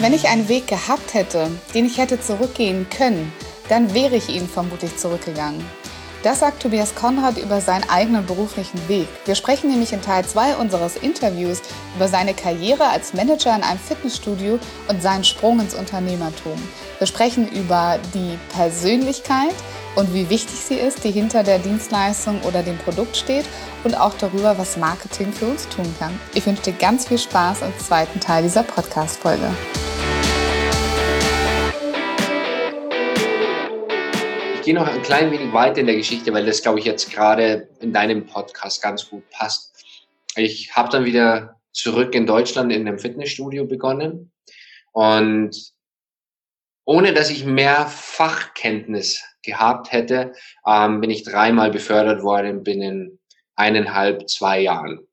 Wenn ich einen Weg gehabt hätte, den ich hätte zurückgehen können, dann wäre ich ihn vermutlich zurückgegangen. Das sagt Tobias Konrad über seinen eigenen beruflichen Weg. Wir sprechen nämlich in Teil 2 unseres Interviews über seine Karriere als Manager in einem Fitnessstudio und seinen Sprung ins Unternehmertum. Wir sprechen über die Persönlichkeit und wie wichtig sie ist, die hinter der Dienstleistung oder dem Produkt steht und auch darüber, was Marketing für uns tun kann. Ich wünsche dir ganz viel Spaß im zweiten Teil dieser Podcast-Folge. Gehe noch ein klein wenig weiter in der Geschichte, weil das, glaube ich, jetzt gerade in deinem Podcast ganz gut passt. Ich habe dann wieder zurück in Deutschland in einem Fitnessstudio begonnen und ohne dass ich mehr Fachkenntnis gehabt hätte, ähm, bin ich dreimal befördert worden binnen eineinhalb, zwei Jahren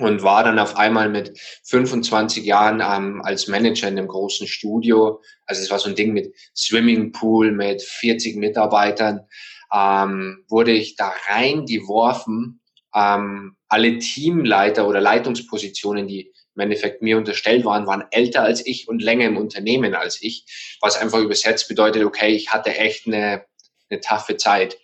und war dann auf einmal mit 25 Jahren ähm, als Manager in einem großen Studio. Also es war so ein Ding mit Swimmingpool, mit 40 Mitarbeitern. Ähm, wurde ich da reingeworfen. Ähm, alle Teamleiter oder Leitungspositionen, die im Endeffekt mir unterstellt waren, waren älter als ich und länger im Unternehmen als ich, was einfach übersetzt bedeutet, okay, ich hatte echt eine, eine taffe Zeit.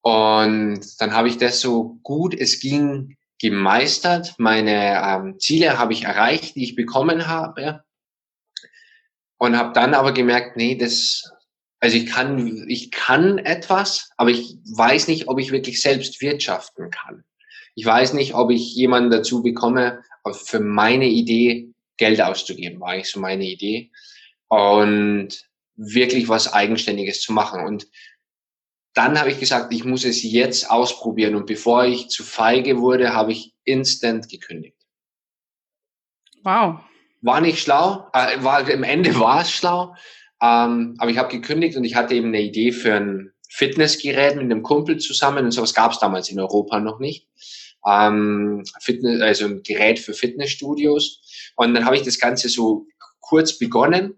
Und dann habe ich das so gut es ging gemeistert. Meine ähm, Ziele habe ich erreicht, die ich bekommen habe. Und habe dann aber gemerkt, nee, das, also ich kann, ich kann etwas, aber ich weiß nicht, ob ich wirklich selbst wirtschaften kann. Ich weiß nicht, ob ich jemanden dazu bekomme, für meine Idee Geld auszugeben, war eigentlich so meine Idee. Und wirklich was Eigenständiges zu machen. Und dann habe ich gesagt, ich muss es jetzt ausprobieren. Und bevor ich zu feige wurde, habe ich instant gekündigt. Wow. War nicht schlau, äh, war, im Ende war es schlau, ähm, aber ich habe gekündigt und ich hatte eben eine Idee für ein Fitnessgerät mit einem Kumpel zusammen und sowas gab es damals in Europa noch nicht. Ähm, Fitness, also ein Gerät für Fitnessstudios. Und dann habe ich das Ganze so kurz begonnen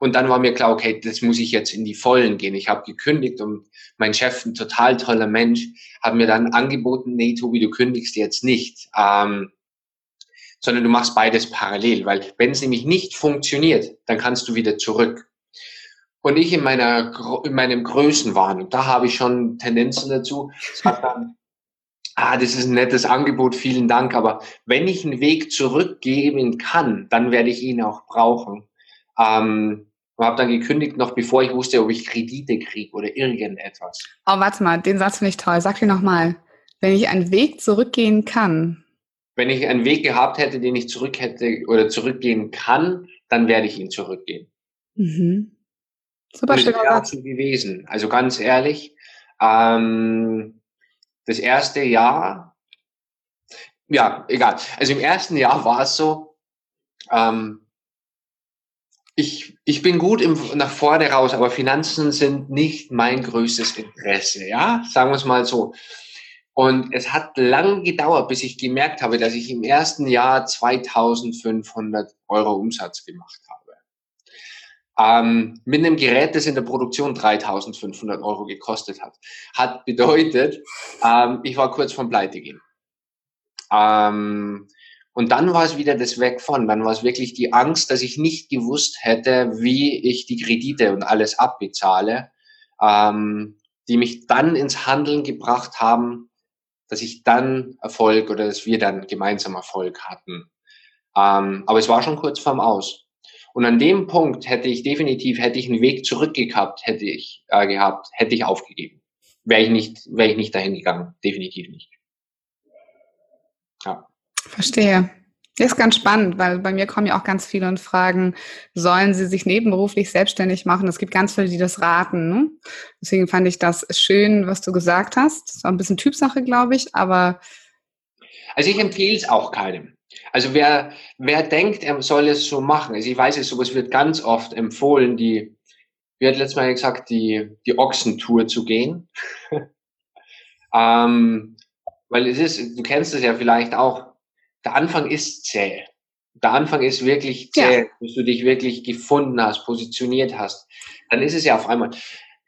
und dann war mir klar, okay, das muss ich jetzt in die Vollen gehen. Ich habe gekündigt und mein Chef, ein total toller Mensch, hat mir dann angeboten, nee, Tobi, du kündigst jetzt nicht, ähm, sondern du machst beides parallel, weil wenn es nämlich nicht funktioniert, dann kannst du wieder zurück. Und ich in meiner in meinem Größenwahn, und da habe ich schon Tendenzen dazu, dann, ah, das ist ein nettes Angebot, vielen Dank, aber wenn ich einen Weg zurückgeben kann, dann werde ich ihn auch brauchen. Ähm, und habe dann gekündigt, noch bevor ich wusste, ob ich Kredite kriege oder irgendetwas. Oh, warte mal, den Satz finde ich toll. Sag dir nochmal. Wenn ich einen Weg zurückgehen kann. Wenn ich einen Weg gehabt hätte, den ich zurück hätte oder zurückgehen kann, dann werde ich ihn zurückgehen. Mhm. Super schön. Satz. gewesen. Also ganz ehrlich, ähm, das erste Jahr, ja, egal. Also im ersten Jahr war es so, ähm, ich, ich bin gut im, nach vorne raus, aber Finanzen sind nicht mein größtes Interesse, ja, sagen wir es mal so. Und es hat lang gedauert, bis ich gemerkt habe, dass ich im ersten Jahr 2500 Euro Umsatz gemacht habe. Ähm, mit einem Gerät, das in der Produktion 3500 Euro gekostet hat. Hat bedeutet, ähm, ich war kurz vom Pleite gehen. Ähm, und dann war es wieder das Weg von, dann war es wirklich die Angst, dass ich nicht gewusst hätte, wie ich die Kredite und alles abbezahle, ähm, die mich dann ins Handeln gebracht haben, dass ich dann Erfolg oder dass wir dann gemeinsam Erfolg hatten. Ähm, aber es war schon kurz vorm Aus. Und an dem Punkt hätte ich definitiv, hätte ich einen Weg zurückgehabt, hätte ich äh, gehabt, hätte ich aufgegeben. Wäre ich nicht, wäre ich nicht dahin gegangen. Definitiv nicht. Ja. Verstehe. Das ist ganz spannend, weil bei mir kommen ja auch ganz viele und fragen, sollen sie sich nebenberuflich selbstständig machen? Es gibt ganz viele, die das raten. Ne? Deswegen fand ich das schön, was du gesagt hast. Das war ein bisschen Typsache, glaube ich, aber. Also ich empfehle es auch keinem. Also wer, wer denkt, er soll es so machen, also ich weiß es, sowas wird ganz oft empfohlen, die wie hat letztes Mal gesagt, die, die Ochsentour zu gehen. ähm, weil es ist, du kennst es ja vielleicht auch, der Anfang ist zäh. Der Anfang ist wirklich zäh, ja. bis du dich wirklich gefunden hast, positioniert hast. Dann ist es ja auf einmal.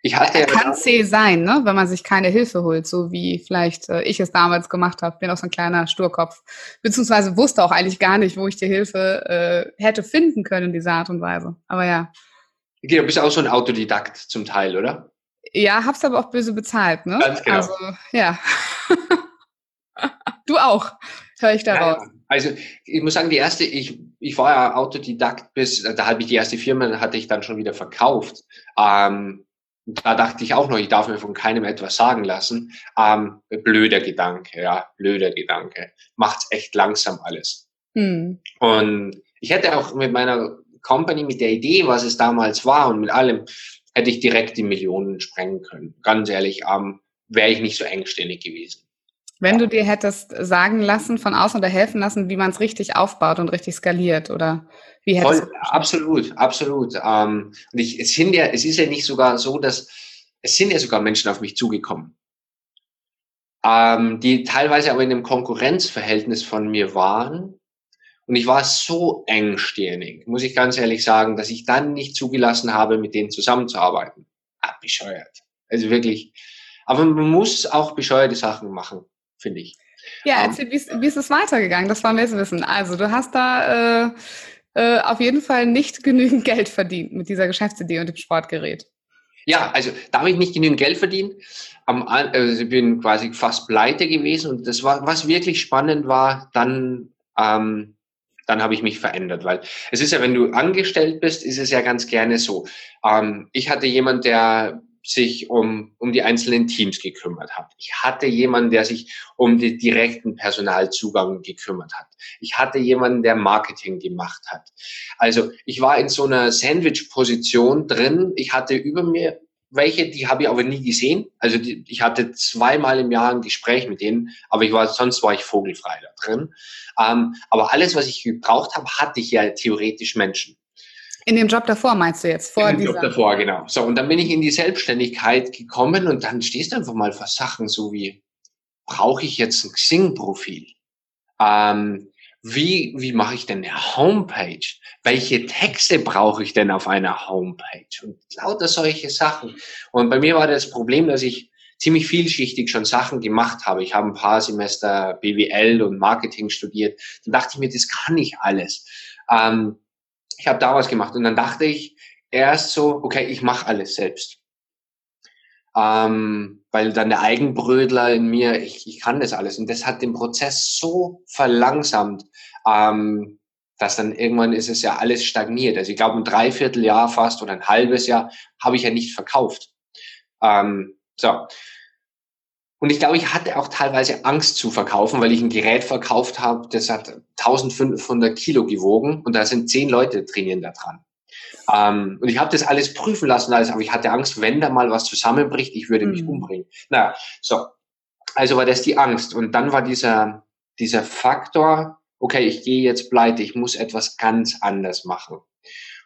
Ich hatte ja kann zäh sein, ne? wenn man sich keine Hilfe holt, so wie vielleicht äh, ich es damals gemacht habe. Bin auch so ein kleiner Sturkopf. Beziehungsweise wusste auch eigentlich gar nicht, wo ich die Hilfe äh, hätte finden können in dieser Art und Weise. Aber ja. Okay, du bist auch so ein Autodidakt zum Teil, oder? Ja, hab's aber auch böse bezahlt, ne? Ganz genau. Also, ja. du auch, höre ich daraus. Ja, also ich muss sagen, die erste, ich, ich war ja Autodidakt bis, da habe ich die erste Firma, hatte ich dann schon wieder verkauft. Ähm, da dachte ich auch noch, ich darf mir von keinem etwas sagen lassen. Ähm, blöder Gedanke, ja, blöder Gedanke. Macht's echt langsam alles. Hm. Und ich hätte auch mit meiner Company, mit der Idee, was es damals war und mit allem, hätte ich direkt die Millionen sprengen können. Ganz ehrlich, ähm, wäre ich nicht so engständig gewesen. Wenn du dir hättest sagen lassen von außen oder helfen lassen, wie man es richtig aufbaut und richtig skaliert, oder wie hättest Voll, du Absolut, absolut. Ähm, und ich, es, sind ja, es ist ja nicht sogar so, dass es sind ja sogar Menschen auf mich zugekommen, ähm, die teilweise aber in einem Konkurrenzverhältnis von mir waren. Und ich war so engstirnig, muss ich ganz ehrlich sagen, dass ich dann nicht zugelassen habe, mit denen zusammenzuarbeiten. Ah, bescheuert. Also wirklich. Aber man muss auch bescheuerte Sachen machen finde ich. Ja, ähm, erzähl, wie, ist, wie ist es weitergegangen? Das wollen wir jetzt wissen. Also, du hast da äh, äh, auf jeden Fall nicht genügend Geld verdient mit dieser Geschäftsidee und dem Sportgerät. Ja, also da habe ich nicht genügend Geld verdient. Am, also ich bin quasi fast pleite gewesen und das war, was wirklich spannend war, dann, ähm, dann habe ich mich verändert, weil es ist ja, wenn du angestellt bist, ist es ja ganz gerne so. Ähm, ich hatte jemand, der sich um, um die einzelnen Teams gekümmert hat. Ich hatte jemanden, der sich um den direkten Personalzugang gekümmert hat. Ich hatte jemanden, der Marketing gemacht hat. Also ich war in so einer Sandwich-Position drin. Ich hatte über mir welche, die habe ich aber nie gesehen. Also die, ich hatte zweimal im Jahr ein Gespräch mit denen, aber ich war sonst war ich vogelfrei da drin. Ähm, aber alles, was ich gebraucht habe, hatte ich ja theoretisch Menschen. In dem Job davor meinst du jetzt? Vor in dem Job davor, genau. So, und dann bin ich in die Selbstständigkeit gekommen und dann stehst du einfach mal vor Sachen so wie, brauche ich jetzt ein Xing-Profil? Ähm, wie, wie mache ich denn eine Homepage? Welche Texte brauche ich denn auf einer Homepage? Und lauter solche Sachen. Und bei mir war das Problem, dass ich ziemlich vielschichtig schon Sachen gemacht habe. Ich habe ein paar Semester BWL und Marketing studiert. Dann dachte ich mir, das kann ich alles. Ähm, ich habe da was gemacht und dann dachte ich erst so, okay, ich mache alles selbst. Ähm, weil dann der Eigenbrödler in mir, ich, ich kann das alles. Und das hat den Prozess so verlangsamt, ähm, dass dann irgendwann ist es ja alles stagniert. Also ich glaube, ein Dreivierteljahr fast oder ein halbes Jahr habe ich ja nicht verkauft. Ähm, so. Und ich glaube, ich hatte auch teilweise Angst zu verkaufen, weil ich ein Gerät verkauft habe, das hat 1500 Kilo gewogen und da sind zehn Leute trainieren da dran. Ähm, und ich habe das alles prüfen lassen, alles, aber ich hatte Angst, wenn da mal was zusammenbricht, ich würde mich mhm. umbringen. Na, so. Also war das die Angst. Und dann war dieser, dieser Faktor, okay, ich gehe jetzt pleite, ich muss etwas ganz anders machen.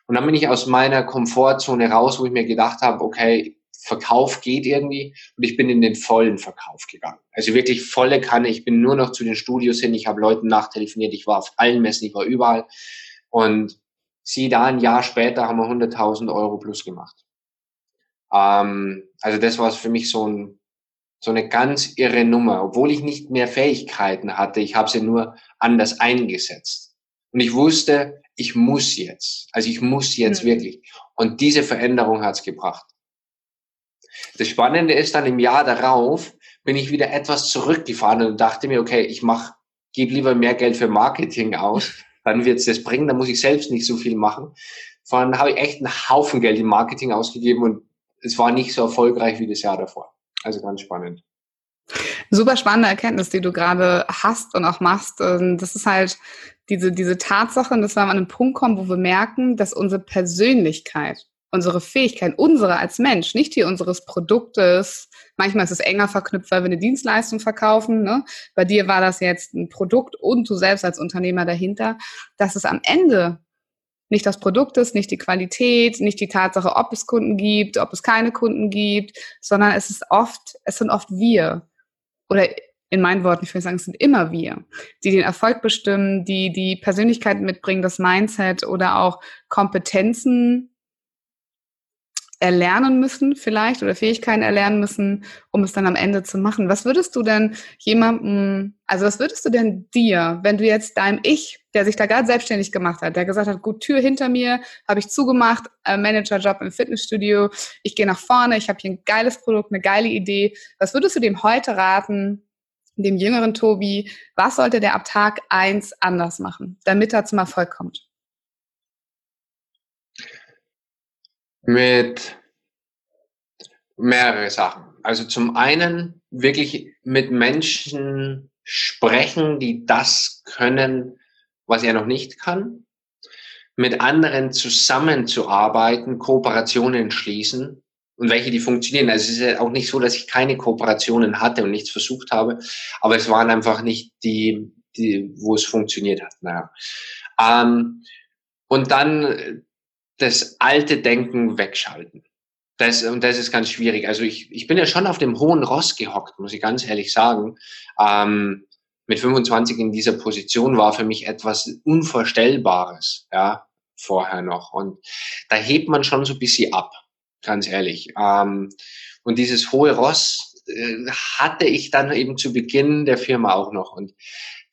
Und dann bin ich aus meiner Komfortzone raus, wo ich mir gedacht habe, okay, Verkauf geht irgendwie und ich bin in den vollen Verkauf gegangen. Also wirklich volle Kanne. Ich bin nur noch zu den Studios hin. Ich habe Leuten nachtelefoniert. Ich war auf allen Messen, ich war überall. Und sieh da, ein Jahr später haben wir 100.000 Euro plus gemacht. Ähm, also das war für mich so, ein, so eine ganz irre Nummer. Obwohl ich nicht mehr Fähigkeiten hatte, ich habe sie nur anders eingesetzt. Und ich wusste, ich muss jetzt. Also ich muss jetzt mhm. wirklich. Und diese Veränderung hat's gebracht. Das Spannende ist dann im Jahr darauf bin ich wieder etwas zurückgefahren und dachte mir, okay, ich mach, gebe lieber mehr Geld für Marketing aus, dann wird's das bringen, dann muss ich selbst nicht so viel machen. Vor allem habe ich echt einen Haufen Geld im Marketing ausgegeben und es war nicht so erfolgreich wie das Jahr davor. Also ganz spannend. Super spannende Erkenntnis, die du gerade hast und auch machst. Ähm, das ist halt diese, diese Tatsache, dass wir an einen Punkt kommen, wo wir merken, dass unsere Persönlichkeit unsere Fähigkeit, unsere als Mensch, nicht die unseres Produktes. Manchmal ist es enger verknüpft, weil wir eine Dienstleistung verkaufen. Ne? Bei dir war das jetzt ein Produkt und du selbst als Unternehmer dahinter, dass es am Ende Nicht das Produkt ist, nicht die Qualität, nicht die Tatsache, ob es Kunden gibt, ob es keine Kunden gibt, sondern es ist oft, es sind oft wir. Oder in meinen Worten, ich würde sagen, es sind immer wir, die den Erfolg bestimmen, die die Persönlichkeit mitbringen, das Mindset oder auch Kompetenzen erlernen müssen vielleicht oder Fähigkeiten erlernen müssen, um es dann am Ende zu machen. Was würdest du denn jemandem, also was würdest du denn dir, wenn du jetzt deinem Ich, der sich da gerade selbstständig gemacht hat, der gesagt hat, gut, Tür hinter mir, habe ich zugemacht, äh, Managerjob im Fitnessstudio, ich gehe nach vorne, ich habe hier ein geiles Produkt, eine geile Idee. Was würdest du dem heute raten, dem jüngeren Tobi, was sollte der ab Tag eins anders machen, damit er zum Erfolg kommt? Mit mehrere Sachen. Also zum einen wirklich mit Menschen sprechen, die das können, was er noch nicht kann. Mit anderen zusammenzuarbeiten, Kooperationen schließen und welche, die funktionieren. Also es ist ja auch nicht so, dass ich keine Kooperationen hatte und nichts versucht habe, aber es waren einfach nicht die, die wo es funktioniert hat. Naja. Ähm, und dann das alte Denken wegschalten. Das, und das ist ganz schwierig. Also ich, ich bin ja schon auf dem hohen Ross gehockt, muss ich ganz ehrlich sagen. Ähm, mit 25 in dieser Position war für mich etwas Unvorstellbares, ja, vorher noch. Und da hebt man schon so ein bisschen ab, ganz ehrlich. Ähm, und dieses hohe Ross äh, hatte ich dann eben zu Beginn der Firma auch noch. Und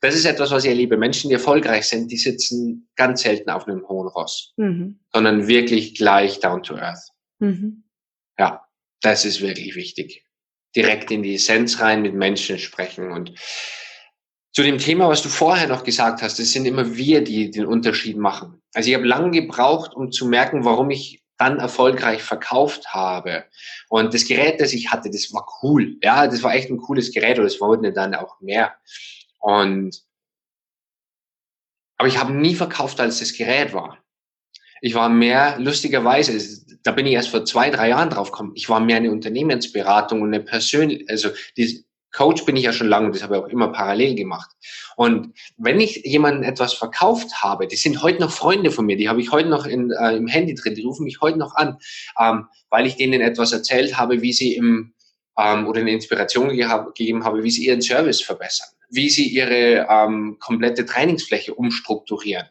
das ist etwas, was ich erlebe. Menschen, die erfolgreich sind, die sitzen ganz selten auf einem hohen Ross, mhm. sondern wirklich gleich down to earth. Mhm. Ja, das ist wirklich wichtig. Direkt in die Essenz rein, mit Menschen sprechen und zu dem Thema, was du vorher noch gesagt hast, es sind immer wir, die den Unterschied machen. Also ich habe lange gebraucht, um zu merken, warum ich dann erfolgreich verkauft habe. Und das Gerät, das ich hatte, das war cool. Ja, das war echt ein cooles Gerät und es wurden dann auch mehr. Und aber ich habe nie verkauft, als das Gerät war. Ich war mehr, lustigerweise, da bin ich erst vor zwei, drei Jahren drauf gekommen, ich war mehr eine Unternehmensberatung und eine persönliche, also die Coach bin ich ja schon lange, das habe ich auch immer parallel gemacht. Und wenn ich jemandem etwas verkauft habe, die sind heute noch Freunde von mir, die habe ich heute noch in, äh, im Handy drin, die rufen mich heute noch an, ähm, weil ich denen etwas erzählt habe, wie sie im, ähm, oder eine Inspiration gegeben habe, wie sie ihren Service verbessern wie sie ihre ähm, komplette Trainingsfläche umstrukturieren.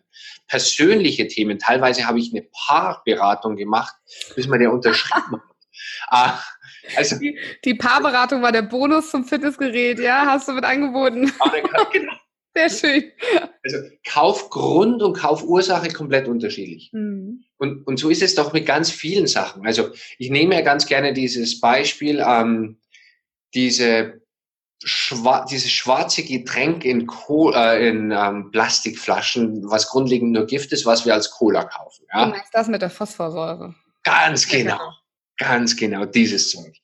Persönliche Themen, teilweise habe ich eine Paarberatung gemacht, bis man der unterschrieben hat. Ah, also, die, die, Paarberatung war der Bonus zum Fitnessgerät, ja? Hast du mit angeboten? genau. Sehr schön. Also Kaufgrund und Kaufursache komplett unterschiedlich. Mhm. Und, und so ist es doch mit ganz vielen Sachen. Also ich nehme ja ganz gerne dieses Beispiel, ähm, diese schwa dieses schwarze Getränk in, Co äh, in ähm, Plastikflaschen, was grundlegend nur Gift ist, was wir als Cola kaufen. Ja? Du meinst das mit der Phosphorsäure? Ganz genau. Ganz genau, dieses Zeug.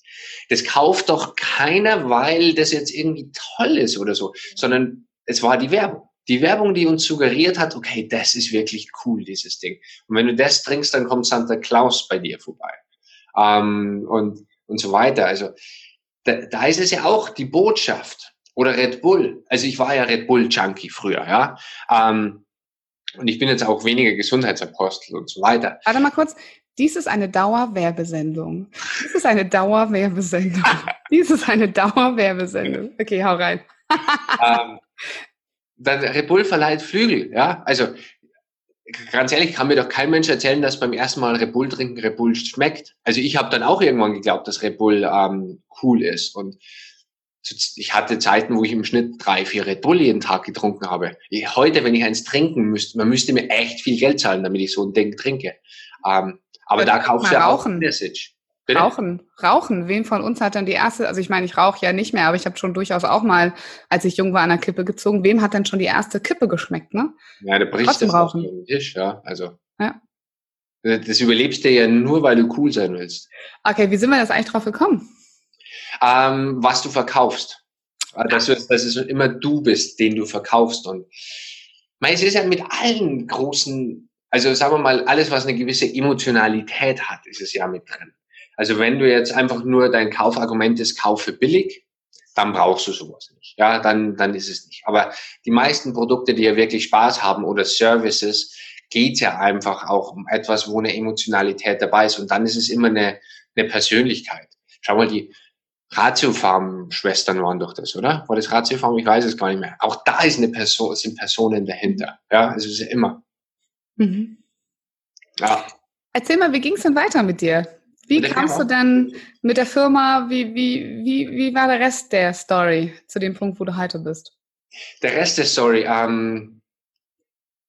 Das kauft doch keiner, weil das jetzt irgendwie toll ist oder so, sondern es war die Werbung. Die Werbung, die uns suggeriert hat, okay, das ist wirklich cool, dieses Ding. Und wenn du das trinkst, dann kommt Santa Claus bei dir vorbei. Ähm, und, und so weiter. Also da, da ist es ja auch die Botschaft oder Red Bull. Also ich war ja Red Bull Junkie früher, ja. Ähm, und ich bin jetzt auch weniger Gesundheitsapostel und so weiter. Warte mal kurz. Dies ist eine Dauerwerbesendung. Dies ist eine Dauerwerbesendung. Dies ist eine Dauerwerbesendung. Okay, hau rein. ähm, dann Red Bull verleiht Flügel, ja. Also ganz ehrlich, kann mir doch kein Mensch erzählen, dass beim ersten Mal Red Bull trinken Red Bull schmeckt. Also ich habe dann auch irgendwann geglaubt, dass Red Bull ähm, cool ist. Und ich hatte Zeiten, wo ich im Schnitt drei, vier Red Bull jeden Tag getrunken habe. Ich, heute, wenn ich eins trinken müsste, man müsste mir echt viel Geld zahlen, damit ich so ein Ding trinke. Ähm, aber da kaufst du ja auch ein Message. Bitte? Rauchen, rauchen. Wen von uns hat dann die erste, also ich meine, ich rauche ja nicht mehr, aber ich habe schon durchaus auch mal, als ich jung war, an der Kippe gezogen. Wem hat denn schon die erste Kippe geschmeckt, ne? Ja, der bricht Trotzdem das rauchen. auf den Tisch, ja. Also. Ja. Das überlebst du ja nur, weil du cool sein willst. Okay, wie sind wir das eigentlich drauf gekommen? Ähm, was du verkaufst. Dass, du, dass es immer du bist, den du verkaufst. Und es ist ja mit allen großen, also sagen wir mal, alles, was eine gewisse Emotionalität hat, ist es ja mit drin. Also wenn du jetzt einfach nur dein Kaufargument ist, kaufe billig, dann brauchst du sowas nicht. Ja, dann, dann ist es nicht. Aber die meisten Produkte, die ja wirklich Spaß haben oder Services, geht ja einfach auch um etwas, wo eine Emotionalität dabei ist. Und dann ist es immer eine, eine Persönlichkeit. Schau mal, die Ratiofarm-Schwestern waren doch das, oder? War das Ratiofarm? Ich weiß es gar nicht mehr. Auch da ist eine Person, sind Personen dahinter. Ja, also es ist ja immer. Mhm. Ja. Erzähl mal, wie ging es denn weiter mit dir? Wie kamst du denn mit der Firma, wie, wie, wie, wie war der Rest der Story zu dem Punkt, wo du heute bist? Der Rest der Story, ähm,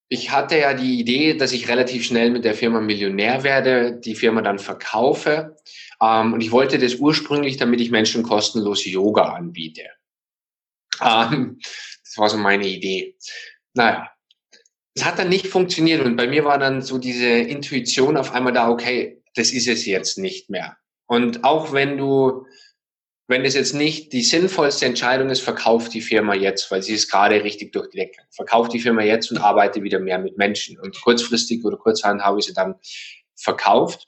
ich hatte ja die Idee, dass ich relativ schnell mit der Firma Millionär werde, die Firma dann verkaufe. Ähm, und ich wollte das ursprünglich, damit ich Menschen kostenlos Yoga anbiete. Ähm, das war so meine Idee. Naja, es hat dann nicht funktioniert und bei mir war dann so diese Intuition auf einmal da, okay, das ist es jetzt nicht mehr. Und auch wenn du, wenn es jetzt nicht die sinnvollste Entscheidung ist, verkauf die Firma jetzt, weil sie ist gerade richtig durch die Decke. Verkauf die Firma jetzt und arbeite wieder mehr mit Menschen. Und kurzfristig oder kurzhand habe ich sie dann verkauft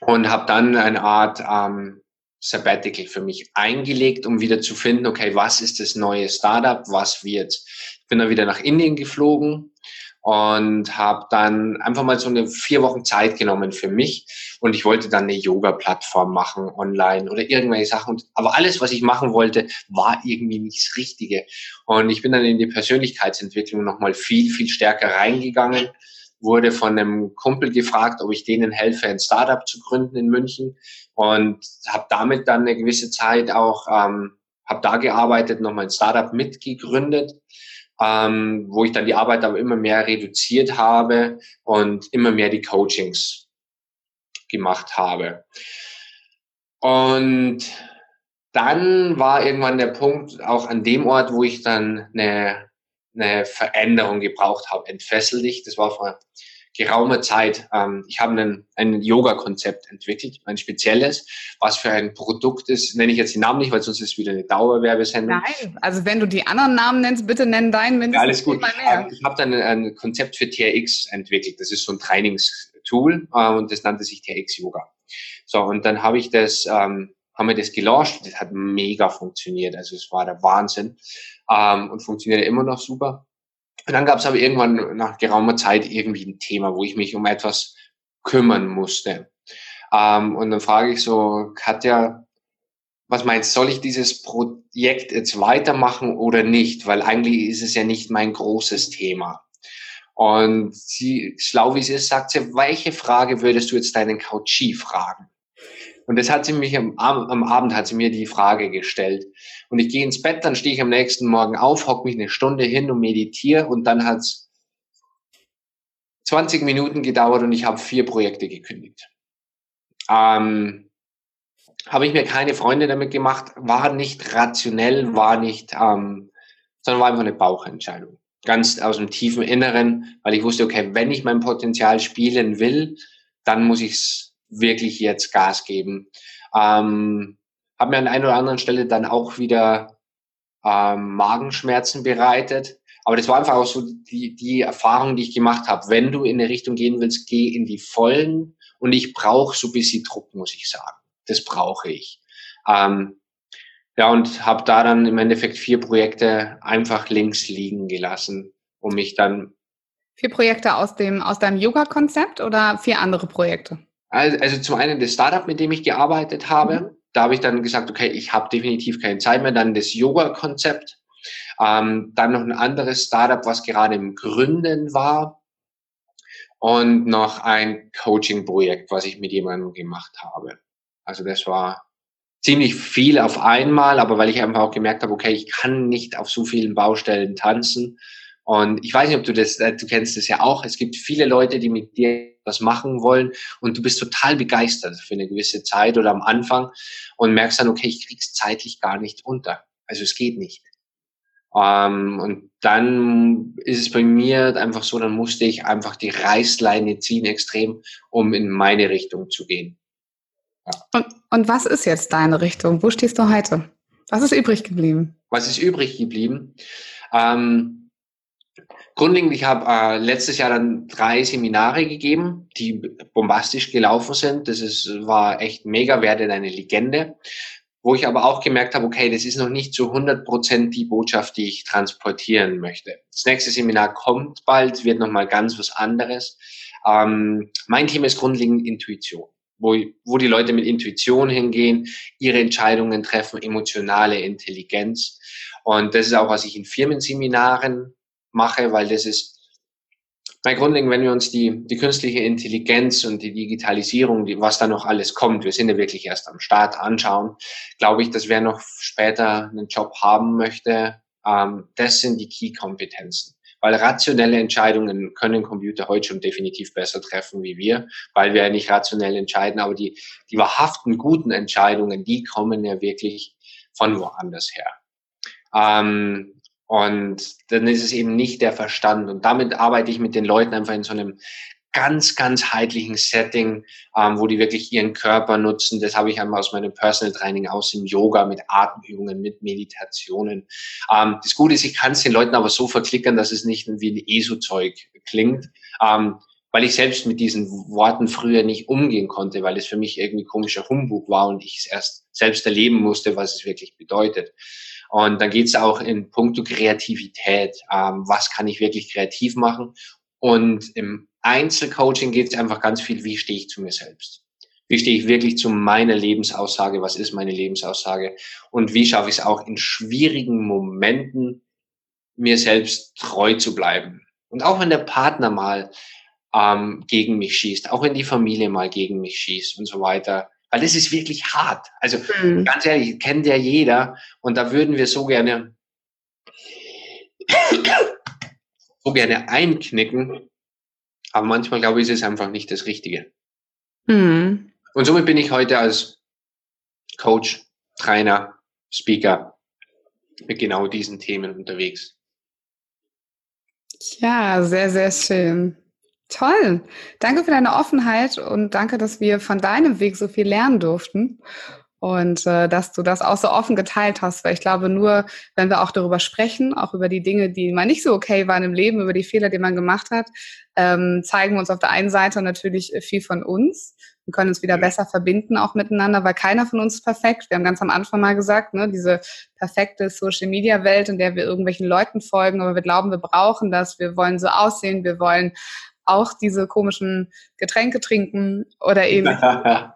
und habe dann eine Art ähm, Sabbatical für mich eingelegt, um wieder zu finden, okay, was ist das neue Startup, was wird. Ich bin dann wieder nach Indien geflogen und habe dann einfach mal so eine vier Wochen Zeit genommen für mich und ich wollte dann eine Yoga-Plattform machen online oder irgendwelche Sachen. Aber alles, was ich machen wollte, war irgendwie nicht das Richtige. Und ich bin dann in die Persönlichkeitsentwicklung nochmal viel, viel stärker reingegangen wurde von einem Kumpel gefragt, ob ich denen helfe, ein Startup zu gründen in München und habe damit dann eine gewisse Zeit auch, ähm, habe da gearbeitet, nochmal ein Startup mitgegründet, ähm, wo ich dann die Arbeit aber immer mehr reduziert habe und immer mehr die Coachings gemacht habe. Und dann war irgendwann der Punkt auch an dem Ort, wo ich dann eine eine Veränderung gebraucht habe. Entfessel dich, das war vor geraumer Zeit. Ähm, ich habe einen, ein Yoga-Konzept entwickelt, ein spezielles. Was für ein Produkt ist, nenne ich jetzt den Namen nicht, weil sonst ist es wieder eine Dauerwerbesendung. Nein, also wenn du die anderen Namen nennst, bitte nenn deinen mindestens. Ja, alles gut. Ähm, ich habe dann ein Konzept für TRX entwickelt. Das ist so ein Trainingstool äh, und das nannte sich TRX Yoga. So, und dann habe ich das, ähm, haben wir das gelauncht. Das hat mega funktioniert. Also es war der Wahnsinn ähm, und funktioniert immer noch super. Und dann gab es aber irgendwann nach geraumer Zeit irgendwie ein Thema, wo ich mich um etwas kümmern musste. Ähm, und dann frage ich so, Katja, was meinst soll ich dieses Projekt jetzt weitermachen oder nicht? Weil eigentlich ist es ja nicht mein großes Thema. Und sie, schlau wie sie ist, sagt sie, welche Frage würdest du jetzt deinen Coachie fragen? Und das hat sie mich am, am Abend hat sie mir die Frage gestellt. Und ich gehe ins Bett, dann stehe ich am nächsten Morgen auf, hock mich eine Stunde hin und meditiere und dann hat's 20 Minuten gedauert und ich habe vier Projekte gekündigt. Ähm, habe ich mir keine Freunde damit gemacht, war nicht rationell, war nicht, ähm, sondern war einfach eine Bauchentscheidung. Ganz aus dem tiefen Inneren, weil ich wusste, okay, wenn ich mein Potenzial spielen will, dann muss ich es wirklich jetzt Gas geben. Ähm, habe mir an einer oder anderen Stelle dann auch wieder ähm, Magenschmerzen bereitet. Aber das war einfach auch so die, die Erfahrung, die ich gemacht habe. Wenn du in eine Richtung gehen willst, geh in die Vollen. Und ich brauche so ein bisschen Druck, muss ich sagen. Das brauche ich. Ähm, ja, und habe da dann im Endeffekt vier Projekte einfach links liegen gelassen, um mich dann. Vier Projekte aus dem aus deinem Yoga-Konzept oder vier andere Projekte? Also, also zum einen das Startup, mit dem ich gearbeitet habe. Mhm. Da habe ich dann gesagt, okay, ich habe definitiv keine Zeit mehr. Dann das Yoga-Konzept. Ähm, dann noch ein anderes Startup, was gerade im Gründen war. Und noch ein Coaching-Projekt, was ich mit jemandem gemacht habe. Also das war ziemlich viel auf einmal, aber weil ich einfach auch gemerkt habe, okay, ich kann nicht auf so vielen Baustellen tanzen. Und ich weiß nicht, ob du das, äh, du kennst das ja auch. Es gibt viele Leute, die mit dir was machen wollen und du bist total begeistert für eine gewisse Zeit oder am Anfang und merkst dann, okay, ich krieg's zeitlich gar nicht unter. Also es geht nicht. Ähm, und dann ist es bei mir einfach so, dann musste ich einfach die Reißleine ziehen extrem, um in meine Richtung zu gehen. Ja. Und, und was ist jetzt deine Richtung? Wo stehst du heute? Was ist übrig geblieben? Was ist übrig geblieben? Ähm, Grundlegend, ich habe äh, letztes Jahr dann drei Seminare gegeben, die bombastisch gelaufen sind. Das ist, war echt mega, werde eine Legende. wo ich aber auch gemerkt habe, okay, das ist noch nicht zu 100 Prozent die Botschaft, die ich transportieren möchte. Das nächste Seminar kommt bald, wird nochmal ganz was anderes. Ähm, mein Thema ist grundlegend Intuition, wo, wo die Leute mit Intuition hingehen, ihre Entscheidungen treffen, emotionale Intelligenz. Und das ist auch, was ich in Firmenseminaren mache, weil das ist bei grundlegend, wenn wir uns die, die künstliche Intelligenz und die Digitalisierung, die, was da noch alles kommt, wir sind ja wirklich erst am Start anschauen, glaube ich, dass wer noch später einen Job haben möchte, ähm, das sind die Key-Kompetenzen. Weil rationelle Entscheidungen können Computer heute schon definitiv besser treffen wie wir, weil wir ja nicht rationell entscheiden, aber die, die wahrhaften guten Entscheidungen, die kommen ja wirklich von woanders her. Ähm, und dann ist es eben nicht der Verstand. Und damit arbeite ich mit den Leuten einfach in so einem ganz, ganz heitlichen Setting, ähm, wo die wirklich ihren Körper nutzen. Das habe ich einmal aus meinem Personal Training aus im Yoga mit Atemübungen, mit Meditationen. Ähm, das Gute ist, ich kann es den Leuten aber so verklickern, dass es nicht wie ein ESO-Zeug klingt. Ähm, weil ich selbst mit diesen Worten früher nicht umgehen konnte, weil es für mich irgendwie komischer Humbug war und ich es erst selbst erleben musste, was es wirklich bedeutet. Und dann geht es auch in puncto Kreativität. Ähm, was kann ich wirklich kreativ machen? Und im Einzelcoaching geht es einfach ganz viel, wie stehe ich zu mir selbst? Wie stehe ich wirklich zu meiner Lebensaussage? Was ist meine Lebensaussage? Und wie schaffe ich es auch in schwierigen Momenten, mir selbst treu zu bleiben? Und auch wenn der Partner mal ähm, gegen mich schießt, auch wenn die Familie mal gegen mich schießt und so weiter, weil das ist wirklich hart. Also mhm. ganz ehrlich, kennt ja jeder und da würden wir so gerne so gerne einknicken, aber manchmal glaube ich, ist es einfach nicht das Richtige. Mhm. Und somit bin ich heute als Coach, Trainer, Speaker mit genau diesen Themen unterwegs. Ja, sehr, sehr schön. Toll. Danke für deine Offenheit und danke, dass wir von deinem Weg so viel lernen durften und äh, dass du das auch so offen geteilt hast, weil ich glaube, nur wenn wir auch darüber sprechen, auch über die Dinge, die mal nicht so okay waren im Leben, über die Fehler, die man gemacht hat, ähm, zeigen wir uns auf der einen Seite natürlich viel von uns und können uns wieder besser verbinden auch miteinander, weil keiner von uns ist perfekt. Wir haben ganz am Anfang mal gesagt, ne, diese perfekte Social-Media-Welt, in der wir irgendwelchen Leuten folgen, aber wir glauben, wir brauchen das, wir wollen so aussehen, wir wollen auch diese komischen Getränke trinken oder ähnlich.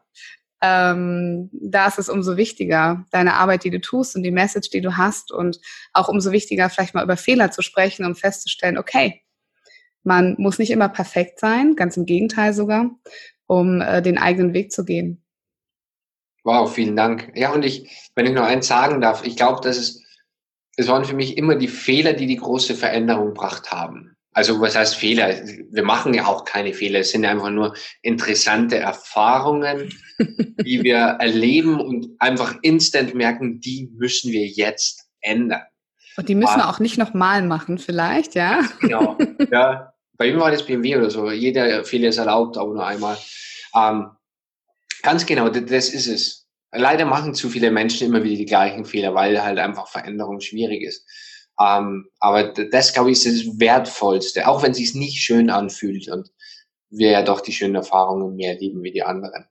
ähm, da ist es umso wichtiger, deine Arbeit, die du tust und die Message, die du hast und auch umso wichtiger, vielleicht mal über Fehler zu sprechen und festzustellen, okay, man muss nicht immer perfekt sein, ganz im Gegenteil sogar, um äh, den eigenen Weg zu gehen. Wow, vielen Dank. Ja, und ich, wenn ich noch eins sagen darf, ich glaube, dass es, es waren für mich immer die Fehler, die die große Veränderung gebracht haben. Also was heißt Fehler? Wir machen ja auch keine Fehler. Es sind einfach nur interessante Erfahrungen, die wir erleben und einfach instant merken, die müssen wir jetzt ändern. Und die müssen wir auch nicht nochmal machen, vielleicht, ja? Genau. Ja, bei ihm war das BMW oder so. Jeder Fehler ist erlaubt, aber nur einmal. Ähm, ganz genau, das ist es. Leider machen zu viele Menschen immer wieder die gleichen Fehler, weil halt einfach Veränderung schwierig ist. Ähm, aber das, glaube ich, ist das Wertvollste, auch wenn es sich nicht schön anfühlt und wir ja doch die schönen Erfahrungen mehr lieben wie die anderen.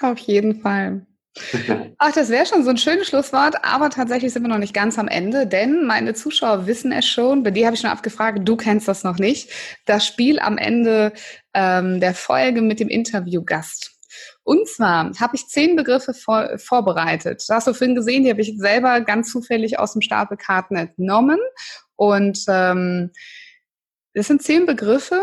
Auf jeden Fall. Ach, das wäre schon so ein schönes Schlusswort, aber tatsächlich sind wir noch nicht ganz am Ende, denn meine Zuschauer wissen es schon, bei dir habe ich schon abgefragt, du kennst das noch nicht, das Spiel am Ende ähm, der Folge mit dem Interviewgast. Und zwar habe ich zehn Begriffe vor, vorbereitet. Das hast du vorhin gesehen, die habe ich selber ganz zufällig aus dem Stapel Karten entnommen. Und ähm, das sind zehn Begriffe.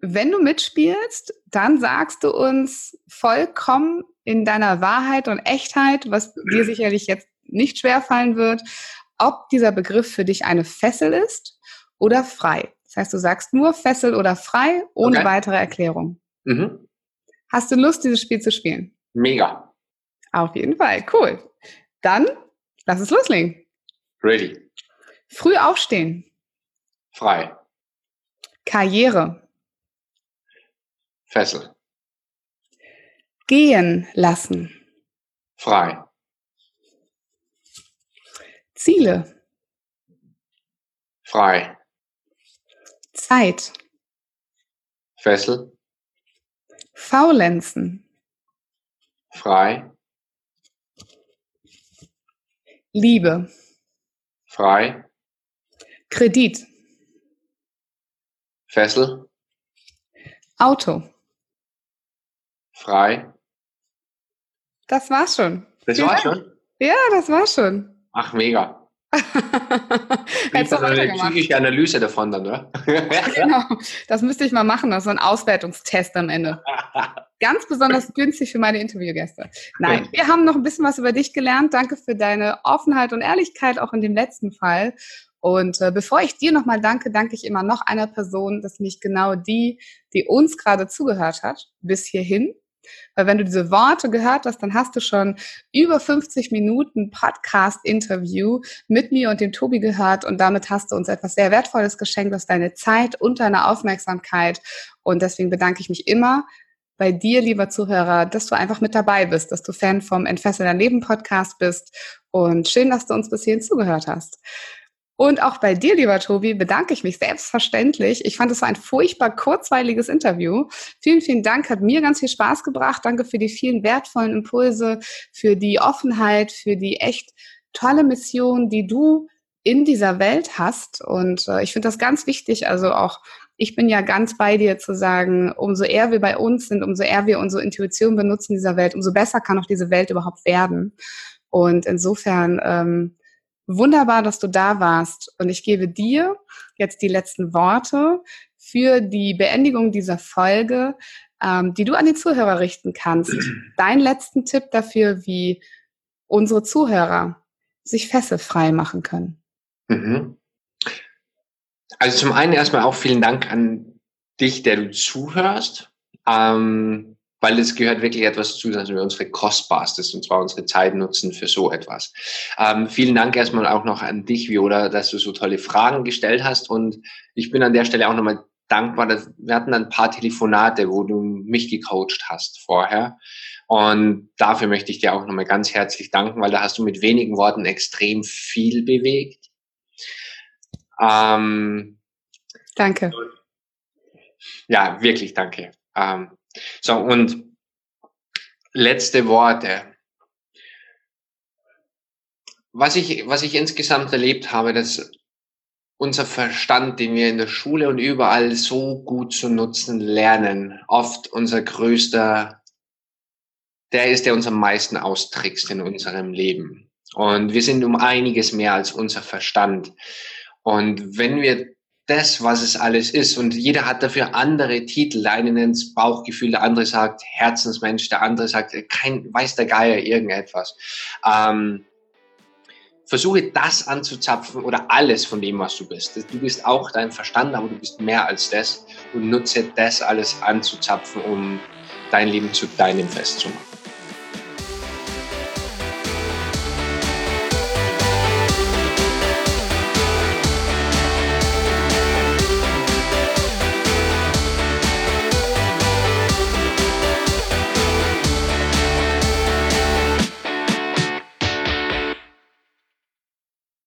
Wenn du mitspielst, dann sagst du uns vollkommen in deiner Wahrheit und Echtheit, was dir sicherlich jetzt nicht schwerfallen wird, ob dieser Begriff für dich eine Fessel ist oder frei. Das heißt, du sagst nur Fessel oder frei ohne okay. weitere Erklärung. Mhm. Hast du Lust, dieses Spiel zu spielen? Mega. Auf jeden Fall. Cool. Dann lass es loslegen. Ready. Früh aufstehen. Frei. Karriere. Fessel. Gehen lassen. Frei. Ziele. Frei. Zeit. Fessel. Faulenzen. Frei. Liebe. Frei. Kredit. Fessel. Auto. Frei. Das war's schon. Das war's schon? Ja, das war's schon. Ach, mega. Hättest du eine psychische Analyse davon dann, oder? genau. Das müsste ich mal machen, das ist so ein Auswertungstest am Ende. Ganz besonders günstig für meine Interviewgäste. Nein, wir haben noch ein bisschen was über dich gelernt. Danke für deine Offenheit und Ehrlichkeit, auch in dem letzten Fall. Und äh, bevor ich dir nochmal danke, danke ich immer noch einer Person, dass mich genau die, die uns gerade zugehört hat, bis hierhin. Weil wenn du diese Worte gehört hast, dann hast du schon über 50 Minuten Podcast-Interview mit mir und dem Tobi gehört und damit hast du uns etwas sehr Wertvolles geschenkt, das deine Zeit und deine Aufmerksamkeit. Und deswegen bedanke ich mich immer bei dir, lieber Zuhörer, dass du einfach mit dabei bist, dass du Fan vom Entfessel dein Leben Podcast bist und schön, dass du uns bis hierhin zugehört hast. Und auch bei dir, lieber Tobi, bedanke ich mich selbstverständlich. Ich fand es war ein furchtbar kurzweiliges Interview. Vielen, vielen Dank, hat mir ganz viel Spaß gebracht. Danke für die vielen wertvollen Impulse, für die Offenheit, für die echt tolle Mission, die du in dieser Welt hast. Und äh, ich finde das ganz wichtig. Also auch ich bin ja ganz bei dir zu sagen, umso eher wir bei uns sind, umso eher wir unsere Intuition benutzen in dieser Welt, umso besser kann auch diese Welt überhaupt werden. Und insofern ähm, Wunderbar, dass du da warst. Und ich gebe dir jetzt die letzten Worte für die Beendigung dieser Folge, ähm, die du an die Zuhörer richten kannst. Dein letzten Tipp dafür, wie unsere Zuhörer sich fesselfrei machen können. Mhm. Also zum einen erstmal auch vielen Dank an dich, der du zuhörst. Ähm, weil es gehört wirklich etwas zu, dass wir unsere Kostbarstes, und zwar unsere Zeit nutzen für so etwas. Ähm, vielen Dank erstmal auch noch an dich, Viola, dass du so tolle Fragen gestellt hast und ich bin an der Stelle auch nochmal dankbar, dass wir hatten ein paar Telefonate, wo du mich gecoacht hast vorher und dafür möchte ich dir auch nochmal ganz herzlich danken, weil da hast du mit wenigen Worten extrem viel bewegt. Ähm, danke. Ja, wirklich danke. Ähm, so, und letzte Worte. Was ich, was ich insgesamt erlebt habe, dass unser Verstand, den wir in der Schule und überall so gut zu nutzen lernen, oft unser größter, der ist, der uns am meisten austrickst in unserem Leben. Und wir sind um einiges mehr als unser Verstand. Und wenn wir das, was es alles ist. Und jeder hat dafür andere Titel. Der eine nennt es Bauchgefühl, der andere sagt Herzensmensch, der andere sagt kein weiß der Geier irgendetwas. Ähm, versuche das anzuzapfen oder alles von dem, was du bist. Du bist auch dein Verstand, aber du bist mehr als das und nutze das alles anzuzapfen, um dein Leben zu deinem Fest zu machen.